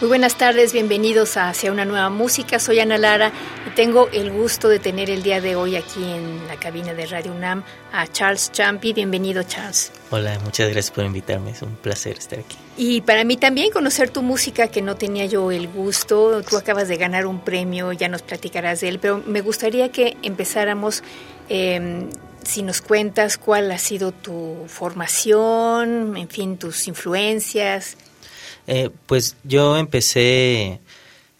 Muy buenas tardes, bienvenidos a Hacia una nueva música. Soy Ana Lara y tengo el gusto de tener el día de hoy aquí en la cabina de Radio UNAM a Charles Champi. Bienvenido, Charles. Hola, muchas gracias por invitarme. Es un placer estar aquí. Y para mí también conocer tu música, que no tenía yo el gusto. Tú acabas de ganar un premio, ya nos platicarás de él, pero me gustaría que empezáramos. Em, si nos cuentas cuál ha sido tu formación, en fin, tus influencias. Eh, pues yo empecé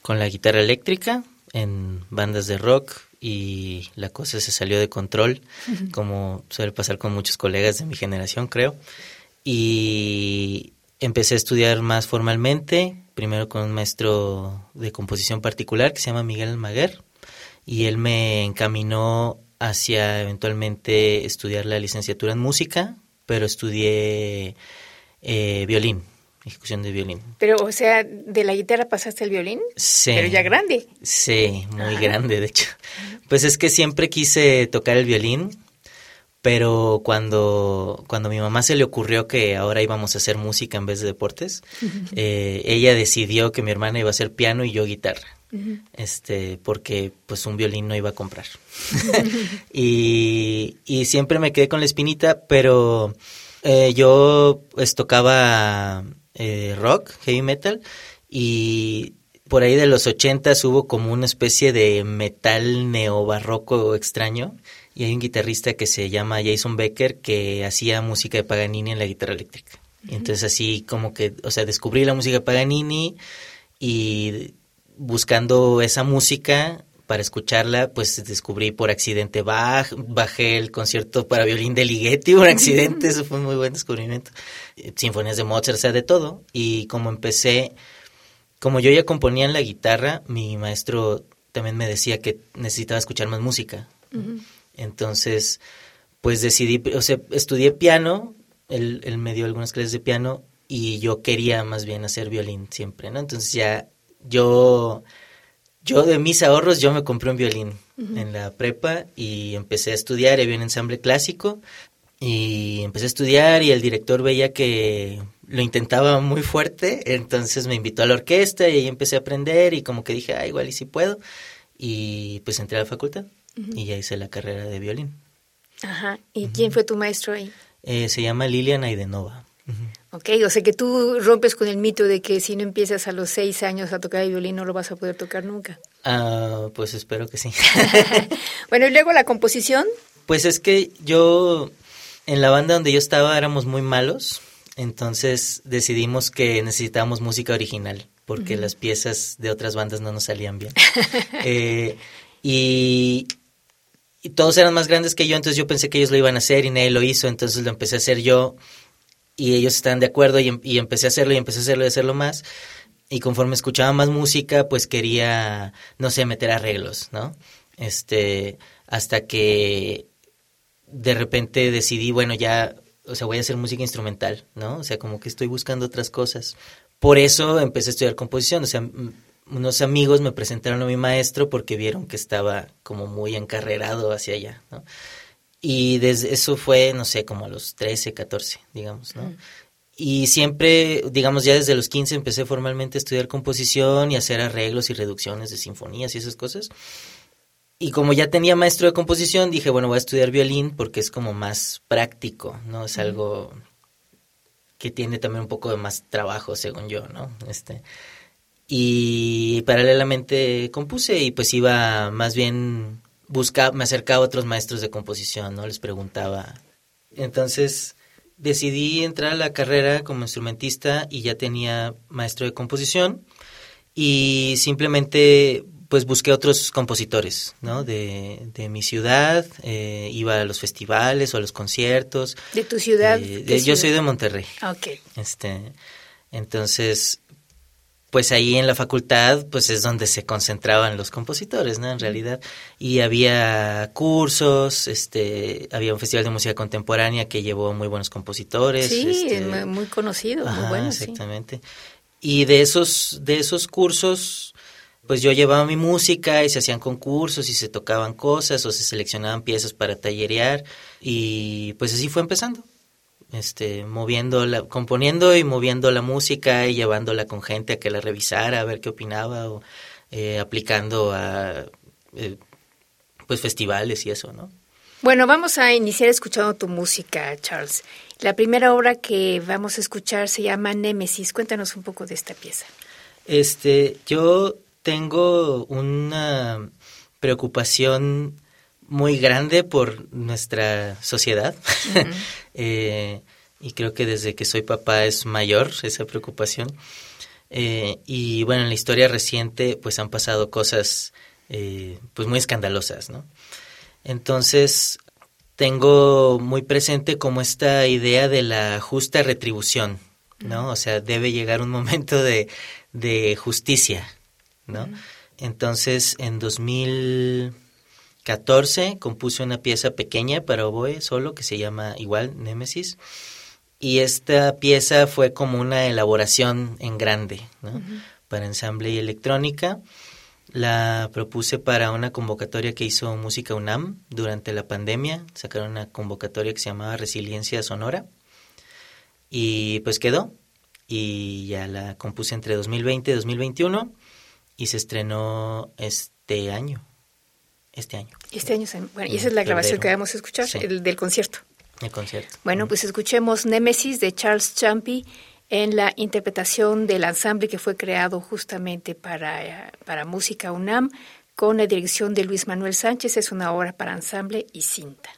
con la guitarra eléctrica en bandas de rock y la cosa se salió de control, como suele pasar con muchos colegas de mi generación, creo. Y empecé a estudiar más formalmente, primero con un maestro de composición particular que se llama Miguel Almaguer, y él me encaminó hacia eventualmente estudiar la licenciatura en música, pero estudié eh, violín ejecución de violín. Pero, o sea, ¿de la guitarra pasaste al violín? Sí. Pero ya grande. Sí, muy grande, de hecho. Pues es que siempre quise tocar el violín, pero cuando, cuando a mi mamá se le ocurrió que ahora íbamos a hacer música en vez de deportes, eh, ella decidió que mi hermana iba a hacer piano y yo guitarra. Este, porque pues un violín no iba a comprar. y, y siempre me quedé con la espinita, pero eh, yo pues tocaba eh, rock, heavy metal, y por ahí de los ochentas hubo como una especie de metal neobarroco extraño, y hay un guitarrista que se llama Jason Becker que hacía música de Paganini en la guitarra eléctrica. Y entonces así como que, o sea, descubrí la música de Paganini y buscando esa música para escucharla, pues descubrí por accidente Bach, bajé el concierto para violín de Ligeti por accidente, eso fue un muy buen descubrimiento. Eh, sinfonías de Mozart, o sea, de todo. Y como empecé, como yo ya componía en la guitarra, mi maestro también me decía que necesitaba escuchar más música. Entonces, pues decidí, o sea, estudié piano, él, él me dio algunas clases de piano y yo quería más bien hacer violín siempre, ¿no? Entonces ya yo yo de mis ahorros yo me compré un violín en la prepa y empecé a estudiar, había un ensamble clásico y empecé a estudiar y el director veía que lo intentaba muy fuerte, entonces me invitó a la orquesta y ahí empecé a aprender y como que dije, ah, igual y si puedo y pues entré a la facultad y ya hice la carrera de violín. Ajá, ¿y quién fue tu maestro ahí? Eh, se llama Lilian Aidenova. Ok, o sea que tú rompes con el mito de que si no empiezas a los seis años a tocar el violín no lo vas a poder tocar nunca. Ah, pues espero que sí. bueno, y luego la composición. Pues es que yo, en la banda donde yo estaba éramos muy malos, entonces decidimos que necesitábamos música original, porque las piezas de otras bandas no nos salían bien. eh, y, y todos eran más grandes que yo, entonces yo pensé que ellos lo iban a hacer y nadie lo hizo, entonces lo empecé a hacer yo y ellos estaban de acuerdo y, em, y, empecé a hacerlo y empecé a hacerlo y a hacerlo más. Y conforme escuchaba más música, pues quería, no sé, meter arreglos, ¿no? Este, hasta que de repente decidí, bueno, ya, o sea, voy a hacer música instrumental, ¿no? O sea, como que estoy buscando otras cosas. Por eso empecé a estudiar composición, o sea, unos amigos me presentaron a mi maestro porque vieron que estaba como muy encarrerado hacia allá, ¿no? Y desde eso fue, no sé, como a los 13, 14, digamos, ¿no? Y siempre, digamos, ya desde los 15 empecé formalmente a estudiar composición y hacer arreglos y reducciones de sinfonías y esas cosas. Y como ya tenía maestro de composición, dije, bueno, voy a estudiar violín porque es como más práctico, ¿no? Es algo que tiene también un poco de más trabajo, según yo, ¿no? Este, y paralelamente compuse y pues iba más bien buscaba, me acercaba a otros maestros de composición, ¿no? Les preguntaba. Entonces decidí entrar a la carrera como instrumentista y ya tenía maestro de composición y simplemente pues busqué otros compositores, ¿no? De, de mi ciudad, eh, iba a los festivales o a los conciertos. ¿De tu ciudad? Eh, yo soy de Monterrey. Ah, ok. Este, entonces, pues ahí en la facultad, pues es donde se concentraban los compositores, ¿no? En realidad. Y había cursos, este, había un festival de música contemporánea que llevó muy buenos compositores. Sí, este, muy conocido, muy bueno. Exactamente. Y de esos, de esos cursos, pues yo llevaba mi música y se hacían concursos y se tocaban cosas o se seleccionaban piezas para tallerear y pues así fue empezando. Este, moviendo la, componiendo y moviendo la música y llevándola con gente a que la revisara, a ver qué opinaba o eh, aplicando a eh, pues festivales y eso, ¿no? Bueno, vamos a iniciar escuchando tu música, Charles. La primera obra que vamos a escuchar se llama Némesis. Cuéntanos un poco de esta pieza. Este, yo tengo una preocupación muy grande por nuestra sociedad. Eh, y creo que desde que soy papá es mayor esa preocupación. Eh, y bueno en la historia reciente pues han pasado cosas eh, pues muy escandalosas no entonces tengo muy presente como esta idea de la justa retribución no o sea debe llegar un momento de, de justicia ¿no? Entonces, en 2014 compuse una pieza pequeña para oboe solo que se llama igual Némesis. Y esta pieza fue como una elaboración en grande, ¿no? Para ensamble y electrónica. La propuse para una convocatoria que hizo Música UNAM durante la pandemia. Sacaron una convocatoria que se llamaba Resiliencia Sonora. Y pues quedó. Y ya la compuse entre 2020 y 2021 y se estrenó este año. Este año. Este año, bueno, y esa es la grabación que vamos a escuchar, el del concierto. El concierto. Bueno, pues escuchemos Némesis de Charles Champy en la interpretación del ensamble que fue creado justamente para, para Música UNAM con la dirección de Luis Manuel Sánchez. Es una obra para ensamble y cinta.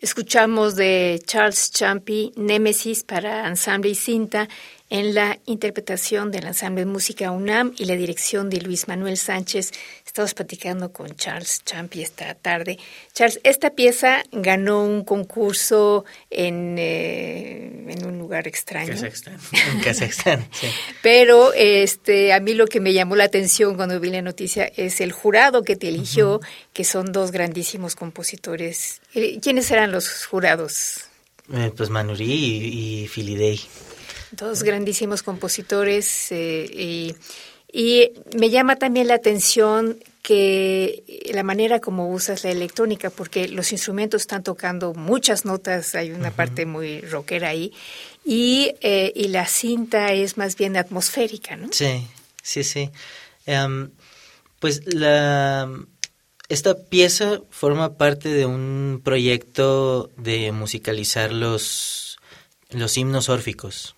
Escuchamos de Charles Champy Némesis para ensamble y cinta en la interpretación del ensamble de música UNAM y la dirección de Luis Manuel Sánchez. Estamos platicando con Charles Champy esta tarde. Charles, esta pieza ganó un concurso en, eh, en un lugar extraño. Kazajstán. En Kazajstán, sí. Pero este, a mí lo que me llamó la atención cuando vi la noticia es el jurado que te eligió, que son dos grandísimos compositores. Eh, ¿Quiénes eran los jurados? Eh, pues Manurí y, y Filidei. Dos grandísimos compositores eh, y, y me llama también la atención que la manera como usas la electrónica, porque los instrumentos están tocando muchas notas, hay una parte muy rockera ahí, y, eh, y la cinta es más bien atmosférica, ¿no? Sí, sí, sí. Em, pues la esta pieza forma parte de un proyecto de musicalizar los, los himnos órficos.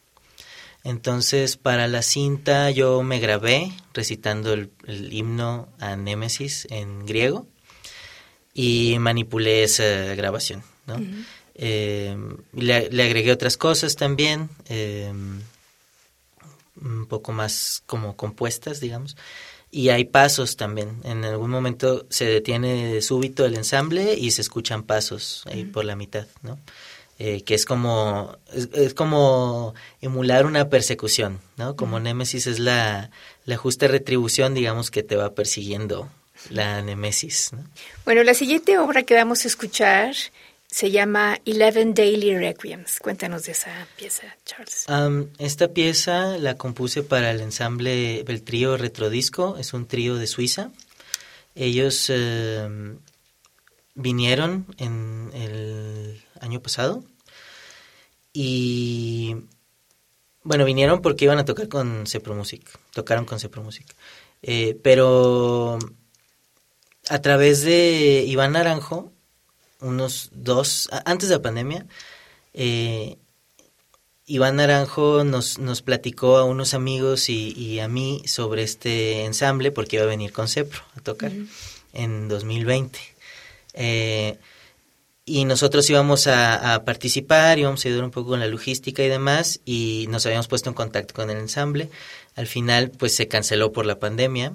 Entonces, para la cinta yo me grabé recitando el, el himno a Némesis en griego y manipulé esa grabación, ¿no? Eh, le, le agregué otras cosas también, eh, un poco más como compuestas, digamos. Y hay pasos también. En algún momento se detiene de súbito el ensamble y se escuchan pasos ahí por la mitad, ¿no? Eh, que es como es, es como emular una persecución, ¿no? Como Némesis es la, la justa retribución, digamos, que te va persiguiendo la Némesis, ¿no? Bueno, la siguiente obra que vamos a escuchar se llama Eleven Daily Requiems. Cuéntanos de esa pieza, Charles. Esta pieza la compuse para el ensamble, el trío Retrodisco, es un trío de Suiza. Ellos eh, vinieron en el año pasado y bueno, vinieron porque iban a tocar con Cepro Music, tocaron con Cepro Music. Eh, pero a través de Iván Naranjo, unos dos, antes de la pandemia, eh, Iván Naranjo nos, nos platicó a unos amigos y, y a mí sobre este ensamble porque iba a venir con Cepro a tocar en 2020. Eh, y nosotros íbamos a, a participar, íbamos a ayudar un poco con la logística y demás, y nos habíamos puesto en contacto con el ensamble. Al final, pues se canceló por la pandemia.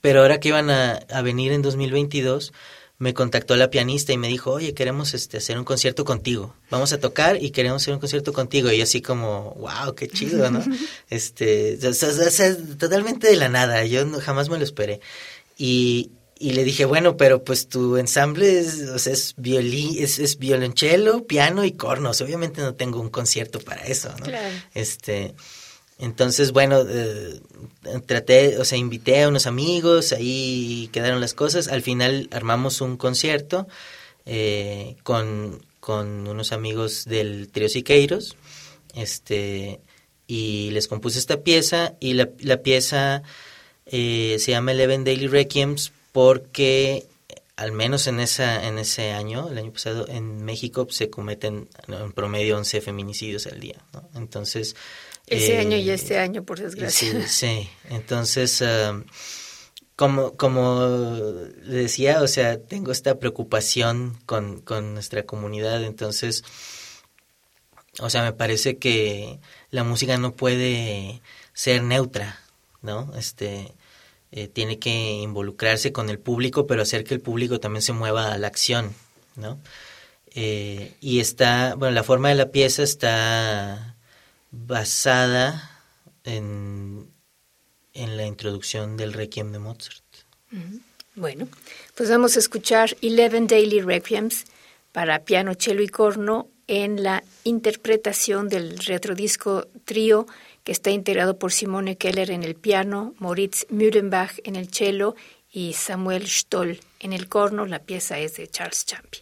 Pero ahora que iban a, a venir en 2022, me contactó la pianista y me dijo, oye, queremos este, hacer un concierto contigo. Vamos a tocar y queremos hacer un concierto contigo. Y yo así como, wow, qué chido, ¿no? este, o sea, o sea, totalmente de la nada. Yo no- jamás me lo esperé. Y, y le dije, bueno, pero pues tu ensamble es, o sea, es, violí, es, es violonchelo, piano y cornos. Obviamente no tengo un concierto para eso, ¿no? Claro. Este, entonces, bueno, eh, traté, o sea, invité a unos amigos, ahí quedaron las cosas. Al final armamos un concierto eh, con, con unos amigos del trío Siqueiros, este, y les compuse esta pieza, y la, la pieza eh, se llama Eleven Daily Requiems porque al menos en esa en ese año, el año pasado, en México se cometen en promedio 11 feminicidios al día, ¿no? Entonces... Ese eh, año y este año, por desgracia. Sí, sí. entonces, um, como, como le decía, o sea, tengo esta preocupación con, con nuestra comunidad, entonces, o sea, me parece que la música no puede ser neutra, ¿no? Este, eh, tiene que involucrarse con el público, pero hacer que el público también se mueva a la acción, ¿no? Eh, y está, bueno, la forma de la pieza está basada en, en la introducción del Requiem de Mozart. Bueno, pues vamos a escuchar Eleven Daily Requiems para piano, cello y corno en la interpretación del retrodisco trío que está integrado por Simone Keller en el piano, Moritz Mühlenbach en el cello y Samuel Stoll en el corno. La pieza es de Charles Champy.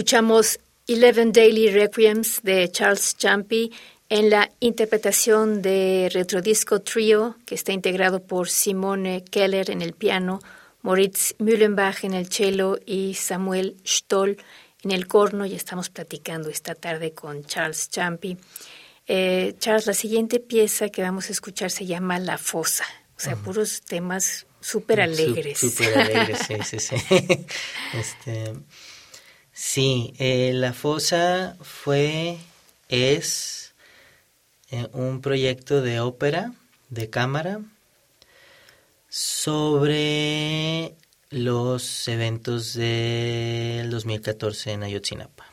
Escuchamos Eleven Daily Requiems de Charles Champy en la interpretación de Retrodisco Trio, que está integrado por Simone Keller en el piano, Moritz Mühlenbach en el cello y Samuel Stoll en el corno. Y estamos platicando esta tarde con Charles Champy. Eh, Charles, la siguiente pieza que vamos a escuchar se llama La Fosa, o sea, puros temas súper alegres. Súper alegres, sí, sí, sí. este, Sí, eh, La Fosa fue, es eh, un proyecto de ópera, de cámara, sobre los eventos del 2014 en Ayotzinapa.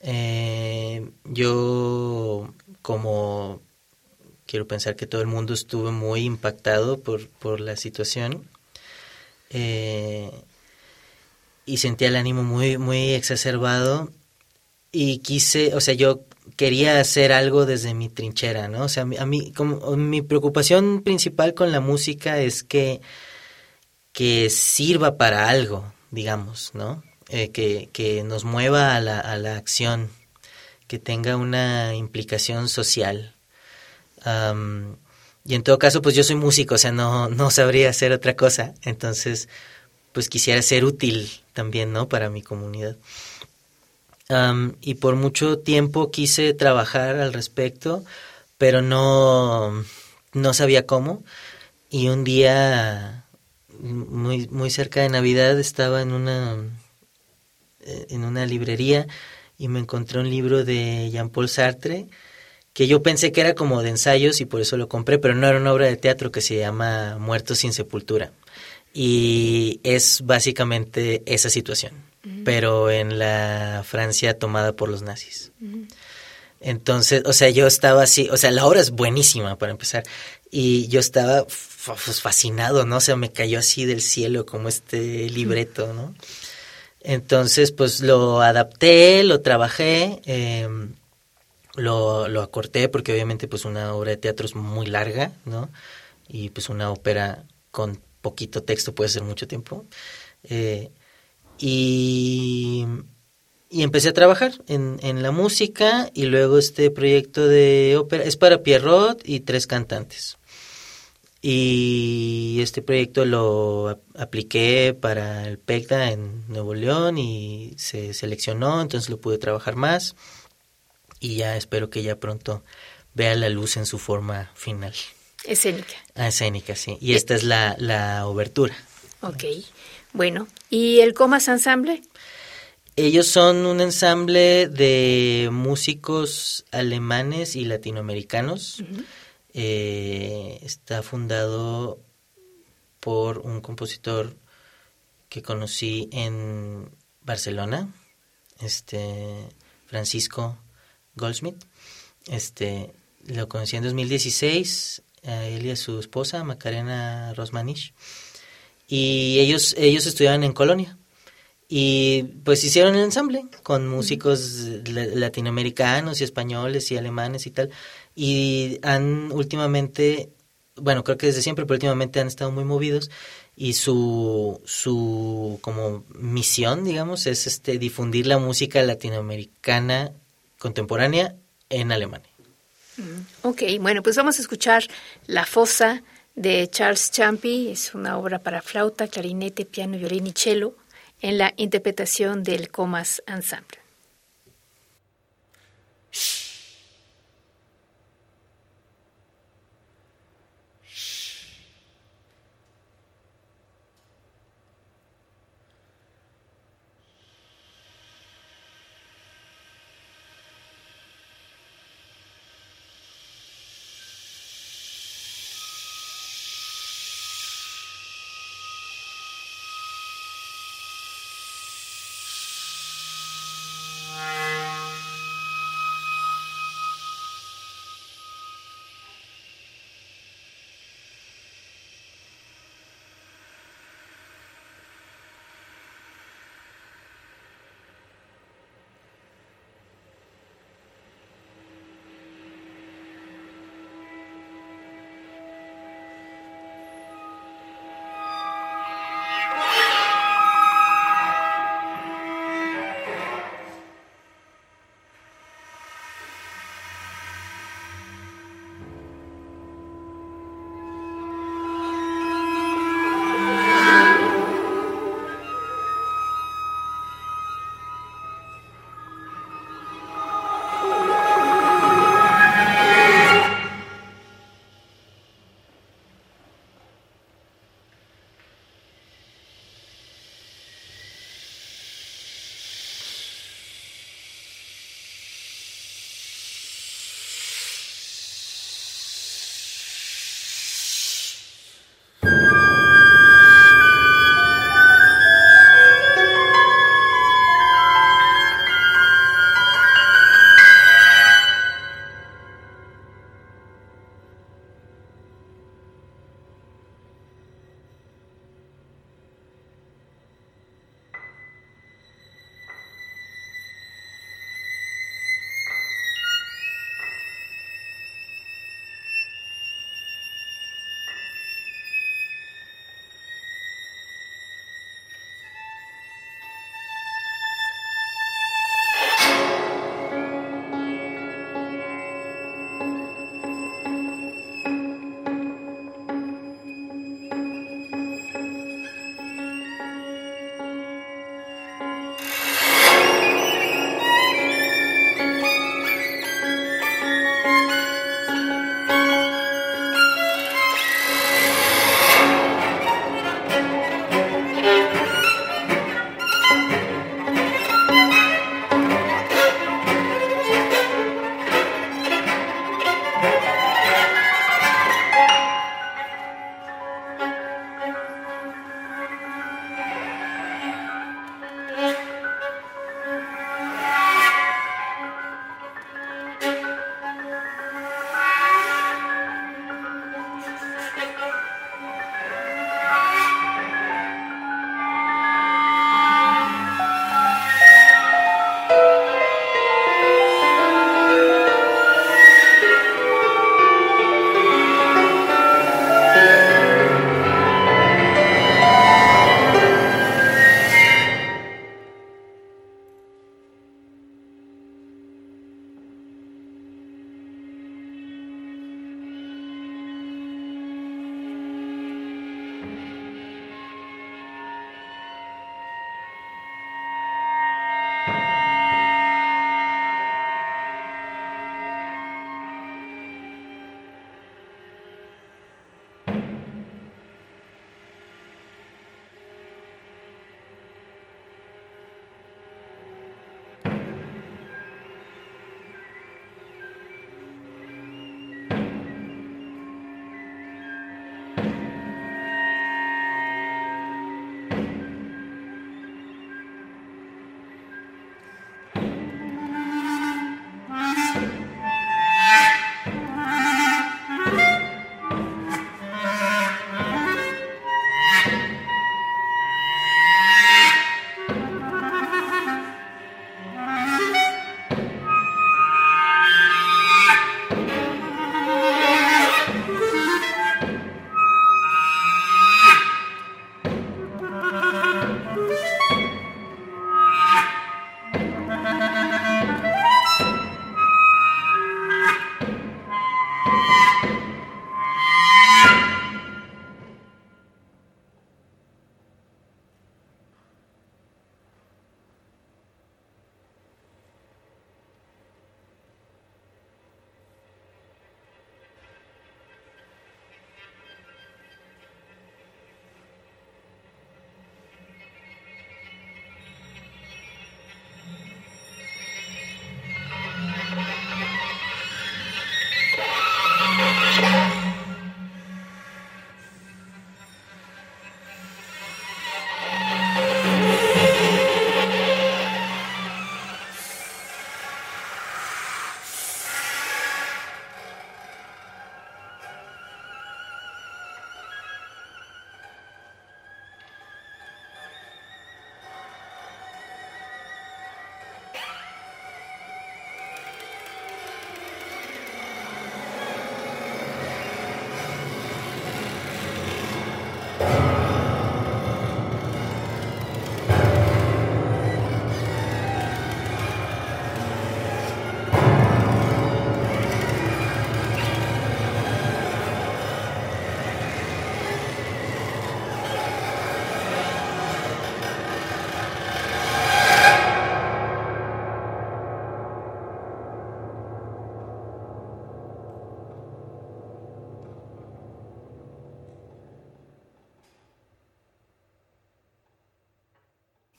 Eh, yo, como quiero pensar que todo el mundo estuvo muy impactado por, por la situación, y sentía el ánimo muy, muy exacerbado y quise, o sea, yo quería hacer algo desde mi trinchera, ¿no? O sea, a mí, como, mi preocupación principal con la música es que, que sirva para algo, digamos, ¿no? Eh, que, que nos mueva a la, a la acción, que tenga una implicación social. y en todo caso, pues yo soy músico, o sea, no, no sabría hacer otra cosa. Entonces, pues quisiera ser útil también, ¿no? Para mi comunidad. y por mucho tiempo quise trabajar al respecto, pero no, no sabía cómo. Y un día, muy, muy cerca de Navidad, estaba en una, eh, en una librería y me encontré un libro de Jean-Paul Sartre que yo pensé que era como de ensayos y por eso lo compré, pero no era una obra de teatro que se llama Muertos sin Sepultura y es básicamente esa situación, pero en la Francia tomada por los nazis. Entonces, o sea, yo estaba así, o sea, la obra es buenísima para empezar, y yo estaba pues, fascinado, ¿no? O sea, me cayó así del cielo como este libreto, ¿no? Entonces, pues lo adapté, lo trabajé, em, lo, lo acorté porque obviamente pues una obra de teatro es muy larga, ¿no? Y pues una ópera con poquito texto, puede ser mucho tiempo. Eh, y, y, empecé a trabajar en, en, la música y luego este proyecto de ópera es para Pierrot y tres cantantes. Y este proyecto lo apliqué para el PECTA en Nuevo León y se seleccionó, entonces lo pude trabajar más y ya espero que ya pronto vea la luz en su forma final. Escénica. Ah, escénica, sí. Y esta es la, la obertura. Ok. Bueno, ¿y el Comas Ensemble? Ellos son un ensamble de músicos alemanes y latinoamericanos. Eh, está fundado por un compositor que conocí en Barcelona, este Francisco Goldsmith. Este lo conocí en 2016 a él y su esposa, Macarena Rosmanich. Y ellos, ellos estudiaban en Colonia. Y pues hicieron el ensamble con músicos latinoamericanos y españoles y alemanes y tal. Y han últimamente, bueno, creo que desde siempre, pero últimamente han estado muy movidos. Y su, su como misión, digamos, es este difundir la música latinoamericana contemporánea en Alemania. Ok, bueno, pues vamos a escuchar La Fosa de Charles Champy. Es una obra para flauta, clarinete, piano, violín y cello en la interpretación del Comas Ensemble.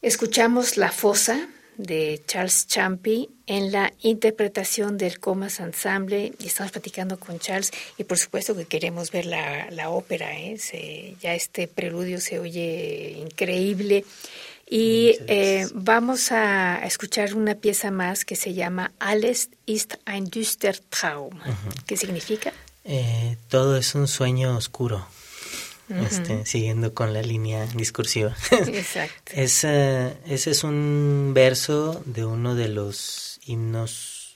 Escuchamos La Fosa de Charles Champy en la interpretación del Comas Ensemble y estamos platicando con Charles y por supuesto que queremos ver la, la ópera, ¿eh? ya este preludio se oye increíble y eh, vamos a escuchar una pieza más que se llama Alles ist ein düster Traum. ¿Qué significa? Eh, todo es un sueño oscuro. Este, siguiendo con la línea discursiva. Exacto. ese es un verso de uno de los himnos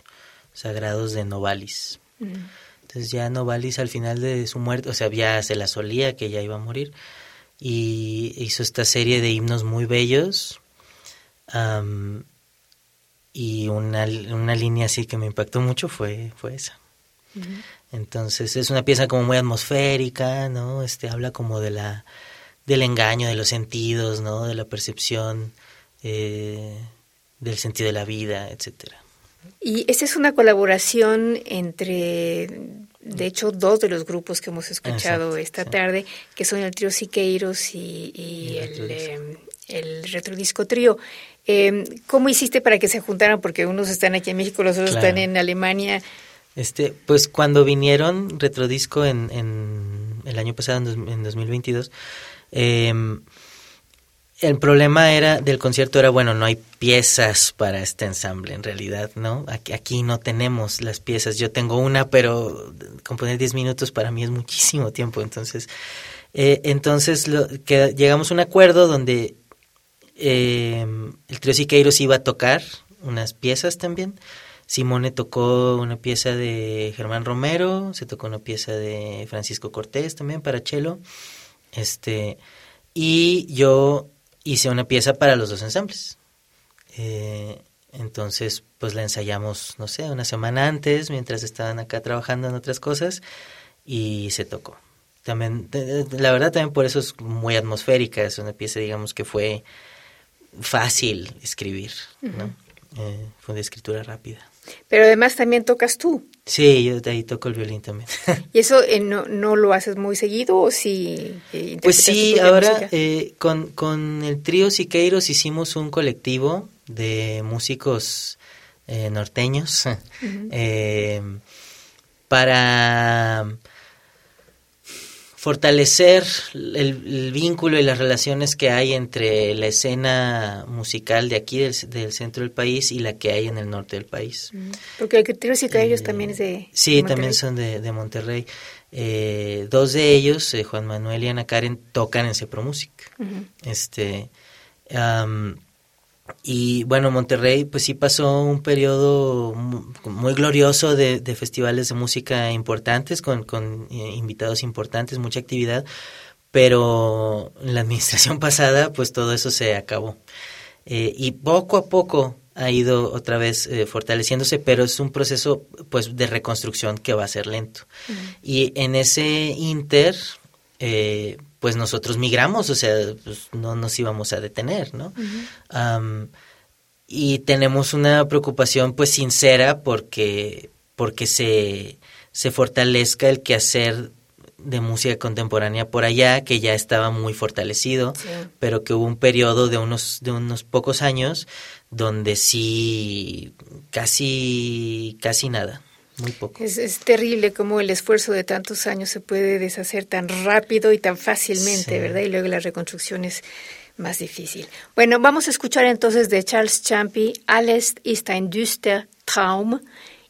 sagrados de Novalis. Entonces ya Novalis al final de su muerte, o sea, ya se la solía que ya iba a morir, y hizo esta serie de himnos muy bellos. y una, una, línea así que me impactó mucho fue, fue esa. Entonces es una pieza como muy atmosférica, ¿no? Este habla como de la del engaño de los sentidos, ¿no? De la percepción eh, del sentido de la vida, etcétera. Y esta es una colaboración entre, de hecho, dos de los grupos que hemos escuchado esta tarde, que son el trío Siqueiros y, el, eh, el, Retrodisco Trío. Eh, ¿Cómo hiciste para que se juntaran? Porque unos están aquí en México, los otros están en Alemania. Este, pues cuando vinieron Retrodisco en, en el año pasado, en, 2022, em, el problema era del concierto era, bueno, no hay piezas para este ensamble en realidad, ¿no? Aquí, no tenemos las piezas. Yo tengo una, pero componer 10 minutos para mí es muchísimo tiempo. Entonces, eh, entonces lo, que, llegamos a un acuerdo donde eh, el trío Siqueiros iba a tocar unas piezas también Simone tocó una pieza de Germán Romero, se tocó una pieza de Francisco Cortés también para cello. Este, y yo hice una pieza para los dos ensambles. Eh, entonces, pues la ensayamos, no sé, una semana antes, mientras estaban acá trabajando en otras cosas, y se tocó. También, la verdad, también por eso es muy atmosférica, es una pieza, digamos, que fue fácil escribir, ¿no? Eh, fue de escritura rápida. Pero además también tocas tú. Sí, yo de ahí toco el violín también. ¿Y eso eh, no, no, lo haces muy seguido o si eh, Pues sí, ahora eh, con, con el trío Siqueiros hicimos un colectivo de músicos norteños para fortalecer el, vínculo y las relaciones que hay entre la escena musical de aquí del, centro del país y la que hay en el norte del país. Mm. Porque el Criterio y ellos también es de Sí, también son de, Monterrey. Eh, dos de ellos, eh, Juan Manuel y Ana Karen, tocan en Cepro Music. Este... Y bueno, Monterrey pues sí pasó un periodo muy glorioso de, festivales de música importantes, con, con eh, invitados importantes, mucha actividad, pero en la administración pasada pues todo eso se acabó. Eh, y poco a poco ha ido otra vez eh, fortaleciéndose, pero es un proceso pues de reconstrucción que va a ser lento. Y en ese inter, eh, pues nosotros migramos, o sea, pues no nos íbamos a detener, ¿no? y tenemos una preocupación pues sincera porque, porque se, se fortalezca el quehacer de música contemporánea por allá, que ya estaba muy fortalecido, pero que hubo un periodo de unos, de unos pocos años donde sí casi, casi nada. Muy poco. Es, terrible cómo el esfuerzo de tantos años se puede deshacer tan rápido y tan fácilmente, ¿verdad? Y luego la reconstrucción es más difícil. Bueno, vamos a escuchar entonces de Charles Champy, Alles ist ein düster Traum,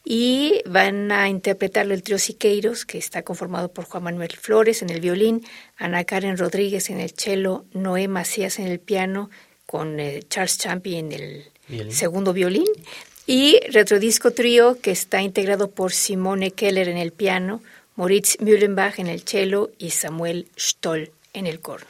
y van a interpretarlo el trío Siqueiros, que está conformado por Juan Manuel Flores en el violín, Ana Karen Rodríguez en el cello, Noé Macías en el piano, con eh, Charles Champy en el segundo violín, y Retrodisco Trío, que está integrado por Simone Keller en el piano, Moritz Mühlenbach en el cello y Samuel Stoll en el corno.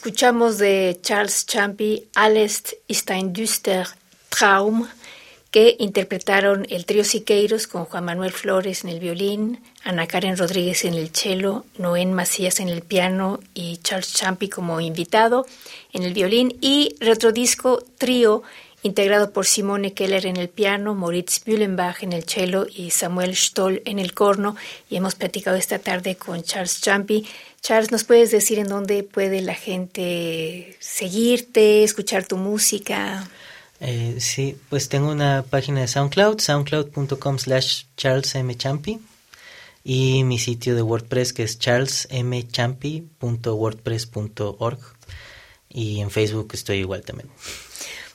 Escuchamos de Charles Champy, Alles ist ein düster Traum, que interpretaron el trío Siqueiros con Juan Manuel Flores en el violín, Ana Karen Rodríguez en el cello, Noén Macías en el piano y Charles Champy como invitado en el violín. Y retrodisco trío integrado por Simone Keller en el piano, Moritz Bühlenbach en el cello y Samuel Stoll en el corno. Y hemos platicado esta tarde con Charles Champy Charles, ¿nos puedes decir en dónde puede la gente seguirte, escuchar tu música? Eh, sí, pues tengo una página de SoundCloud, soundcloud.com slash charlesmchampi y mi sitio de WordPress que es charlesmchampi.wordpress.org y en Facebook estoy igual también.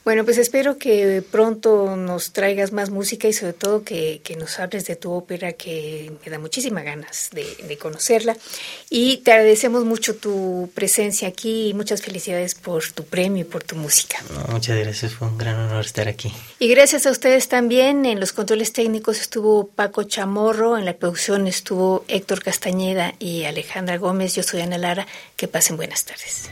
Bueno, pues espero que pronto nos traigas más música y sobre todo que, nos hables de tu ópera, que me da muchísimas ganas de, conocerla. Y te agradecemos mucho tu presencia aquí y muchas felicidades por tu premio y por tu música. muchas gracias, fue un gran honor estar aquí. Y gracias a ustedes también. En los controles técnicos estuvo Paco Chamorro, en la producción estuvo Héctor Castañeda y Alejandra Gómez. Yo soy Ana Lara. Que pasen buenas tardes.